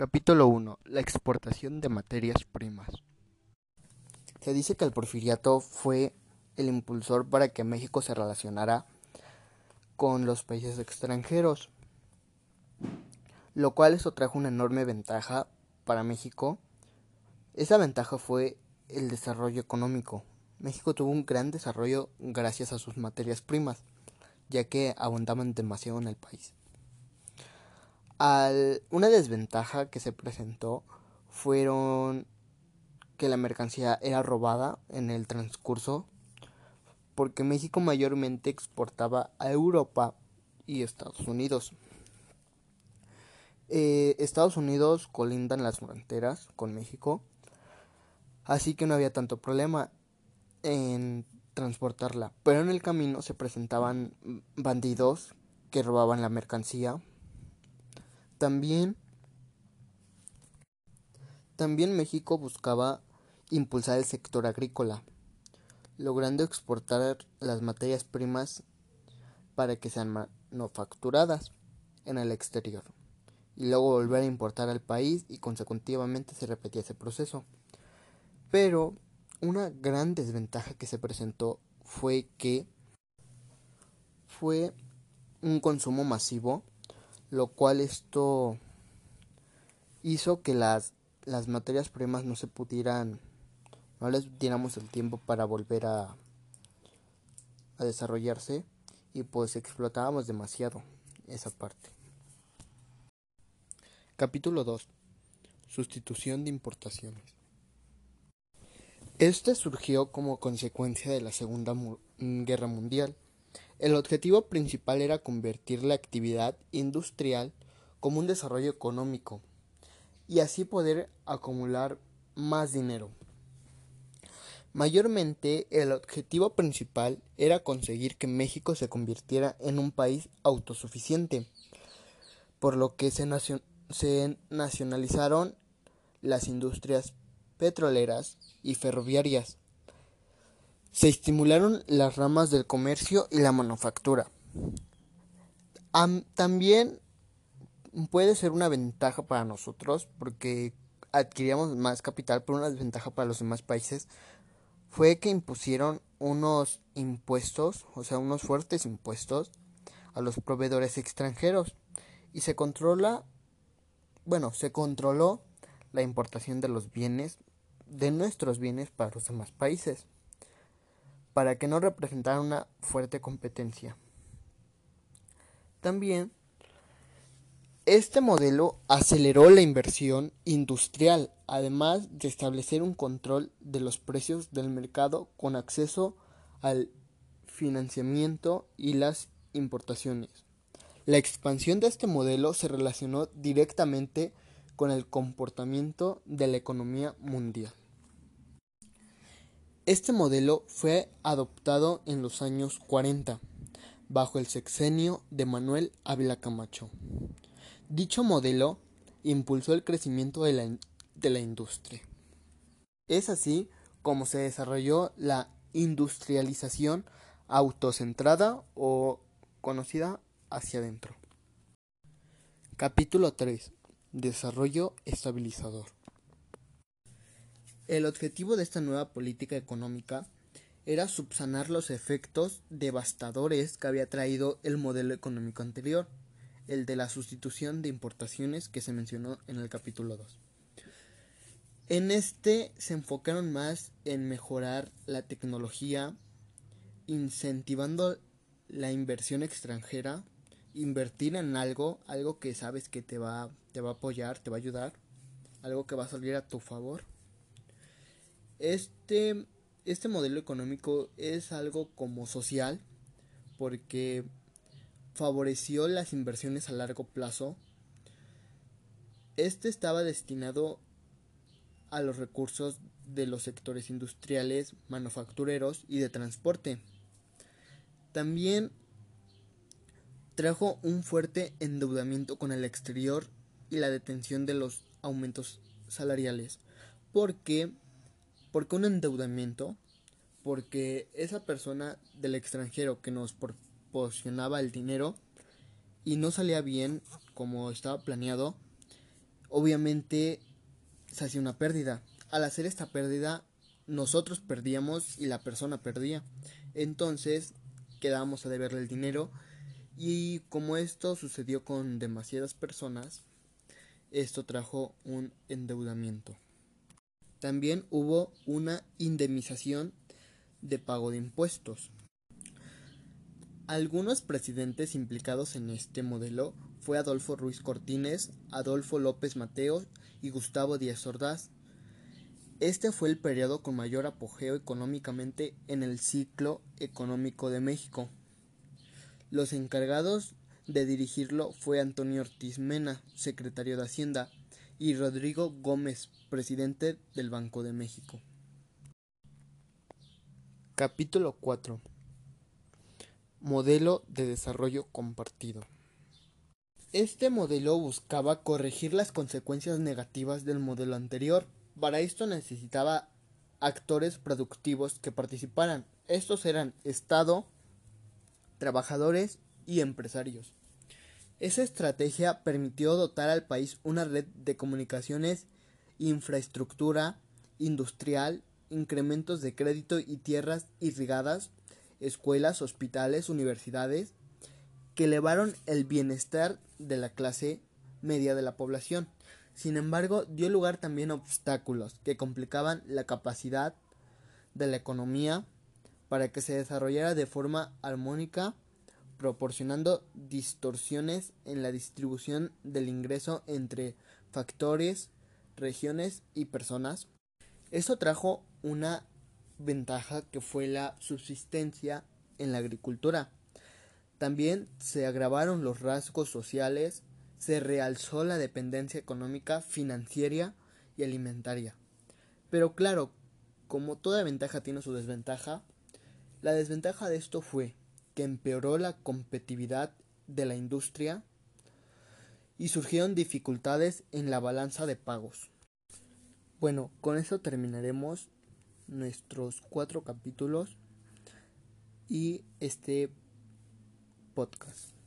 Capítulo 1. La exportación de materias primas. Se dice que el porfiriato fue el impulsor para que México se relacionara con los países extranjeros, lo cual eso trajo una enorme ventaja para México. Esa ventaja fue el desarrollo económico. México tuvo un gran desarrollo gracias a sus materias primas, ya que abundaban demasiado en el país una desventaja que se presentó fueron que la mercancía era robada en el transcurso porque México mayormente exportaba a Europa y Estados Unidos. Eh, Estados Unidos colindan las fronteras con México, así que no había tanto problema en transportarla, pero en el camino se presentaban bandidos que robaban la mercancía también, también México buscaba impulsar el sector agrícola, logrando exportar las materias primas para que sean manufacturadas en el exterior y luego volver a importar al país y consecutivamente se repetía ese proceso. Pero una gran desventaja que se presentó fue que fue un consumo masivo lo cual esto hizo que las, las materias primas no se pudieran, no les diéramos el tiempo para volver a, a desarrollarse y pues explotábamos demasiado esa parte. Capítulo 2. Sustitución de importaciones. Este surgió como consecuencia de la Segunda Guerra Mundial el objetivo principal era convertir la actividad industrial como un desarrollo económico y así poder acumular más dinero. Mayormente el objetivo principal era conseguir que México se convirtiera en un país autosuficiente, por lo que se, se nacionalizaron las industrias petroleras y ferroviarias se estimularon las ramas del comercio y la manufactura. también puede ser una ventaja para nosotros porque adquiríamos más capital, pero una desventaja para los demás países fue que impusieron unos impuestos, o sea, unos fuertes impuestos a los proveedores extranjeros y se controla, bueno, se controló la importación de los bienes, de nuestros bienes para los demás países para que no representara una fuerte competencia. También, este modelo aceleró la inversión industrial, además de establecer un control de los precios del mercado con acceso al financiamiento y las importaciones. La expansión de este modelo se relacionó directamente con el comportamiento de la economía mundial. Este modelo fue adoptado en los años 40, bajo el sexenio de Manuel Ávila Camacho. Dicho modelo impulsó el crecimiento de la, de la industria. Es así como se desarrolló la industrialización autocentrada o conocida hacia adentro. Capítulo 3. Desarrollo estabilizador. El objetivo de esta nueva política económica era subsanar los efectos devastadores que había traído el modelo económico anterior, el de la sustitución de importaciones que se mencionó en el capítulo 2. En este se enfocaron más en mejorar la tecnología, incentivando la inversión extranjera, invertir en algo, algo que sabes que te va, te va a apoyar, te va a ayudar, algo que va a salir a tu favor este, este modelo económico es algo como social porque favoreció las inversiones a largo plazo. Este estaba destinado a los recursos de los sectores industriales, manufactureros y de transporte. También trajo un fuerte endeudamiento con el exterior y la detención de los aumentos salariales, porque ¿Por qué un endeudamiento? Porque esa persona del extranjero que nos proporcionaba el dinero y no salía bien como estaba planeado, obviamente se hacía una pérdida. Al hacer esta pérdida, nosotros perdíamos y la persona perdía. Entonces quedábamos a deberle el dinero y como esto sucedió con demasiadas personas, esto trajo un endeudamiento. También hubo una indemnización de pago de impuestos. Algunos presidentes implicados en este modelo fue Adolfo Ruiz Cortines, Adolfo López Mateos y Gustavo Díaz Ordaz. Este fue el periodo con mayor apogeo económicamente en el ciclo económico de México. Los encargados de dirigirlo fue Antonio Ortiz Mena, secretario de Hacienda, y Rodrigo Gómez, presidente del Banco de México. Capítulo 4 Modelo de desarrollo compartido. Este modelo buscaba corregir las consecuencias negativas del modelo anterior. Para esto necesitaba actores productivos que participaran. Estos eran Estado, trabajadores y empresarios. Esa estrategia permitió dotar al país una red de comunicaciones, infraestructura industrial, incrementos de crédito y tierras irrigadas, escuelas, hospitales, universidades, que elevaron el bienestar de la clase media de la población. Sin embargo, dio lugar también a obstáculos que complicaban la capacidad de la economía para que se desarrollara de forma armónica, proporcionando distorsiones en la distribución del ingreso entre factores, regiones y personas. Esto trajo una ventaja que fue la subsistencia en la agricultura. También se agravaron los rasgos sociales, se realzó la dependencia económica, financiera y alimentaria. Pero claro, como toda ventaja tiene su desventaja, la desventaja de esto fue que empeoró la competitividad de la industria y surgieron dificultades en la balanza de pagos. Bueno, con eso terminaremos nuestros cuatro capítulos y este podcast.